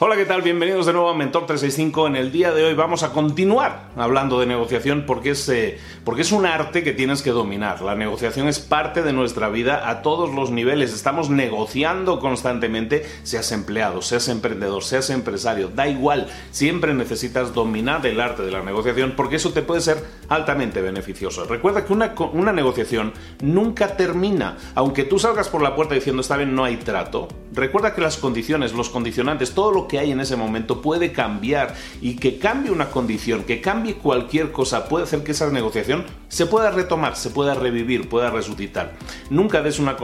Hola, ¿qué tal? Bienvenidos de nuevo a Mentor 365. En el día de hoy vamos a continuar hablando de negociación porque es, eh, porque es un arte que tienes que dominar. La negociación es parte de nuestra vida a todos los niveles. Estamos negociando constantemente, seas empleado, seas emprendedor, seas empresario, da igual. Siempre necesitas dominar el arte de la negociación porque eso te puede ser altamente beneficioso. Recuerda que una, una negociación nunca termina. Aunque tú salgas por la puerta diciendo está bien, no hay trato. Recuerda que las condiciones, los condicionantes, todo lo que hay en ese momento puede cambiar y que cambie una condición, que cambie cualquier cosa, puede hacer que esa negociación se pueda retomar, se pueda revivir, pueda resucitar. Nunca des una,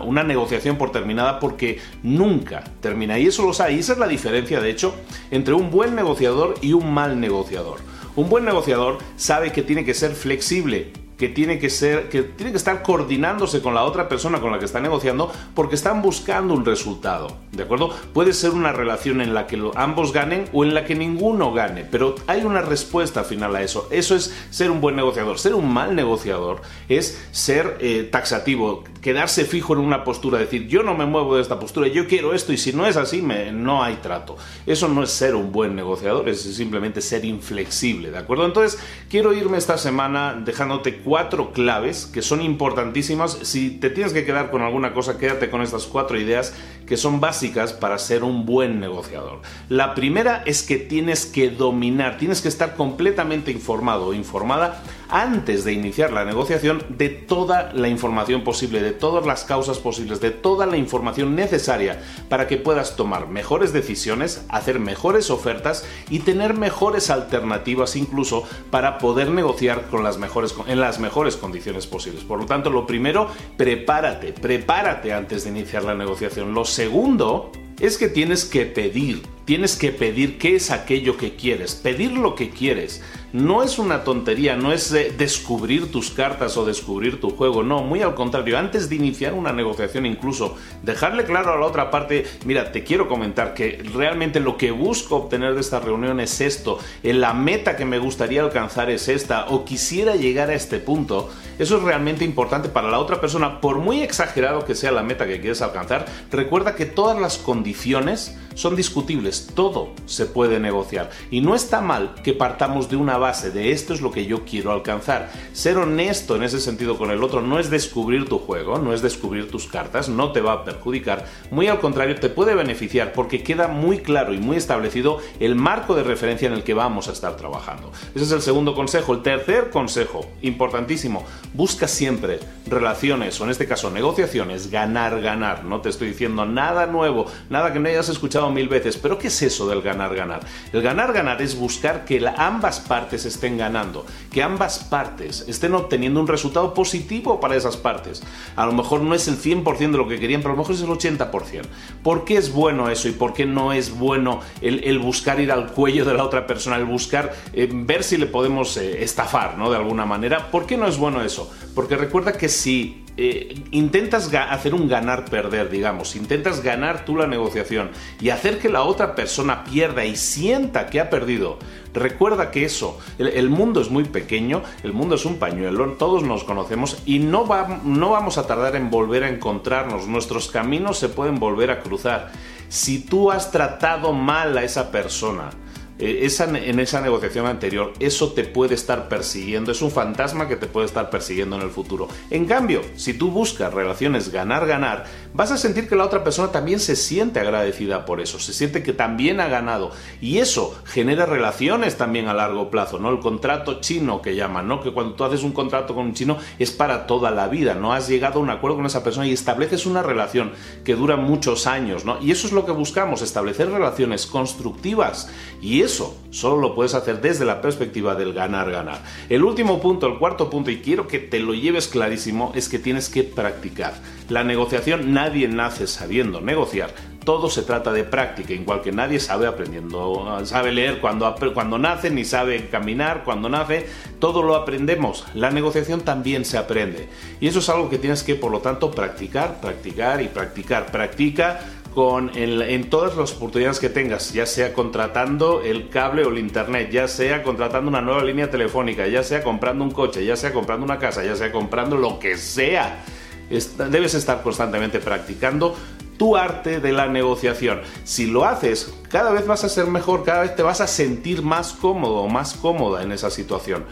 una, negociación por terminada porque nunca termina. Y eso lo sabe. Y esa es la diferencia, de hecho, entre un buen negociador y un mal negociador. Un buen negociador sabe que tiene que ser flexible, que tiene que ser, que tiene que estar coordinándose con la otra persona con la que está negociando porque están buscando un resultado, ¿de acuerdo? Puede ser una relación en la que ambos ganen o en la que ninguno gane, pero hay una respuesta final a eso. Eso es ser un buen negociador. Ser un mal negociador es ser eh, taxativo, quedarse fijo en una postura, decir yo no me muevo de esta postura, yo quiero esto y si no es así me, no hay trato. Eso no es ser un buen negociador, es simplemente ser inflexible, ¿de acuerdo? Entonces quiero irme esta semana dejándote cuatro claves que son importantísimas. Si te tienes que quedar con alguna cosa, quédate con estas cuatro ideas que son básicas para ser un buen negociador. La primera es que tienes que dominar, tienes que estar completamente informado o informada antes de iniciar la negociación de toda la información posible, de todas las causas posibles, de toda la información necesaria para que puedas tomar mejores decisiones, hacer mejores ofertas y tener mejores alternativas incluso para poder negociar con las mejores, en las mejores condiciones posibles. Por lo tanto, lo primero, prepárate, prepárate antes de iniciar la negociación. Lo segundo es que tienes que pedir, tienes que pedir qué es aquello que quieres, pedir lo que quieres no es una tontería, no es descubrir tus cartas o descubrir tu juego, no, muy al contrario, antes de iniciar una negociación incluso, dejarle claro a la otra parte, mira, te quiero comentar que realmente lo que busco obtener de esta reunión es esto, la meta que me gustaría alcanzar es esta, o quisiera llegar a este punto, eso es realmente importante para la otra persona, por muy exagerado que sea la meta que quieres alcanzar, recuerda que todas las condiciones son discutibles, todo se puede negociar, y no está mal que partamos de una base de esto es lo que yo quiero alcanzar. Ser honesto en ese sentido con el otro no es descubrir tu juego, no es descubrir tus cartas, no te va a perjudicar, muy al contrario te puede beneficiar porque queda muy claro y muy establecido el marco de referencia en el que vamos a estar trabajando. Ese es el segundo consejo. El tercer consejo, importantísimo, busca siempre relaciones o en este caso negociaciones, ganar, ganar. No te estoy diciendo nada nuevo, nada que no hayas escuchado mil veces, pero ¿qué es eso del ganar-ganar? El ganar-ganar es buscar que ambas partes estén ganando, que ambas partes estén obteniendo un resultado positivo para esas partes. A lo mejor no es el 100% de lo que querían, pero a lo mejor es el 80%. ¿Por qué es bueno eso y por qué no es bueno el, buscar ir al cuello de la otra persona, el buscar eh, ver si le podemos eh, estafar, ¿no? De alguna manera. ¿Por qué no es bueno eso? Porque recuerda que si eh, intentas hacer un ganar-perder, digamos, intentas ganar tú la negociación y hacer que la otra persona pierda y sienta que ha perdido, recuerda que eso, el, mundo es muy pequeño, el mundo es un pañuelo, todos nos conocemos y no, no vamos a tardar en volver a encontrarnos, nuestros caminos se pueden volver a cruzar. Si tú has tratado mal a esa persona, eh, en esa negociación anterior, eso te puede estar persiguiendo, es un fantasma que te puede estar persiguiendo en el futuro. En cambio, si tú buscas relaciones ganar-ganar, vas a sentir que la otra persona también se siente agradecida por eso, se siente que también ha ganado y eso genera relaciones también a largo plazo, ¿no? El contrato chino que llaman, ¿no? Que cuando tú haces un contrato con un chino es para toda la vida, no has llegado a un acuerdo con esa persona y estableces una relación que dura muchos años, ¿no? Y eso es lo que buscamos, establecer relaciones constructivas y eso solo lo puedes hacer desde la perspectiva del ganar-ganar. El último punto, el cuarto punto, y quiero que te lo lleves clarísimo, es que tienes que practicar. La negociación, nadie nace sabiendo negociar. Todo se trata de práctica, igual que nadie sabe aprendiendo, sabe leer cuando, cuando nace, ni sabe caminar cuando nace, todo lo aprendemos. La negociación también se aprende. Y eso es algo que tienes que, por lo tanto, practicar, practicar y practicar. Practica con en todas las oportunidades que tengas, ya sea contratando el cable o el internet, ya sea contratando una nueva línea telefónica, ya sea comprando un coche, ya sea comprando una casa, ya sea comprando lo que sea. debes estar constantemente practicando tu arte de la negociación. Si lo haces, cada vez vas a ser mejor, cada vez te vas a sentir más cómodo o más cómoda en esa situación.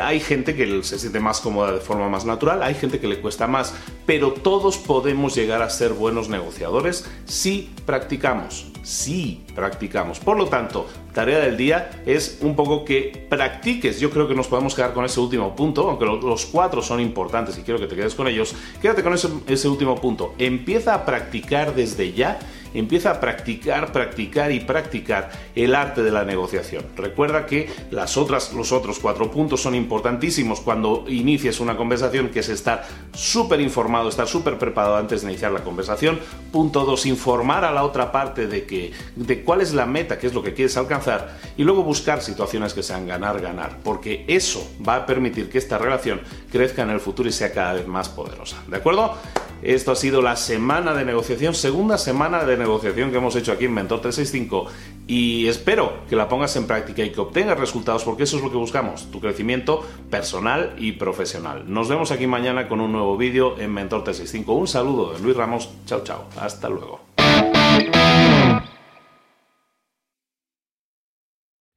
Hay gente que se siente más cómoda de forma más natural, hay gente que le cuesta más, pero todos podemos llegar a ser buenos negociadores si practicamos sí practicamos. Por lo tanto, tarea del día es un poco que practiques. Yo creo que nos podemos quedar con ese último punto, aunque los cuatro son importantes y quiero que te quedes con ellos. Quédate con ese, ese último punto. Empieza a practicar desde ya empieza a practicar, practicar y practicar el arte de la negociación. Recuerda que las otras, los otros cuatro puntos son importantísimos cuando inicies una conversación, que es estar súper informado, estar súper preparado antes de iniciar la conversación. Punto dos, informar a la otra parte de, que, de cuál es la meta, qué es lo que quieres alcanzar y luego buscar situaciones que sean ganar, ganar, porque eso va a permitir que esta relación crezca en el futuro y sea cada vez más poderosa. ¿De acuerdo? Esto ha sido la semana de negociación, segunda semana de negociación que hemos hecho aquí en Mentor 365 y espero que la pongas en práctica y que obtengas resultados porque eso es lo que buscamos, tu crecimiento personal y profesional. Nos vemos aquí mañana con un nuevo vídeo en Mentor 365. Un saludo de Luis Ramos. Chao, chao. Hasta luego.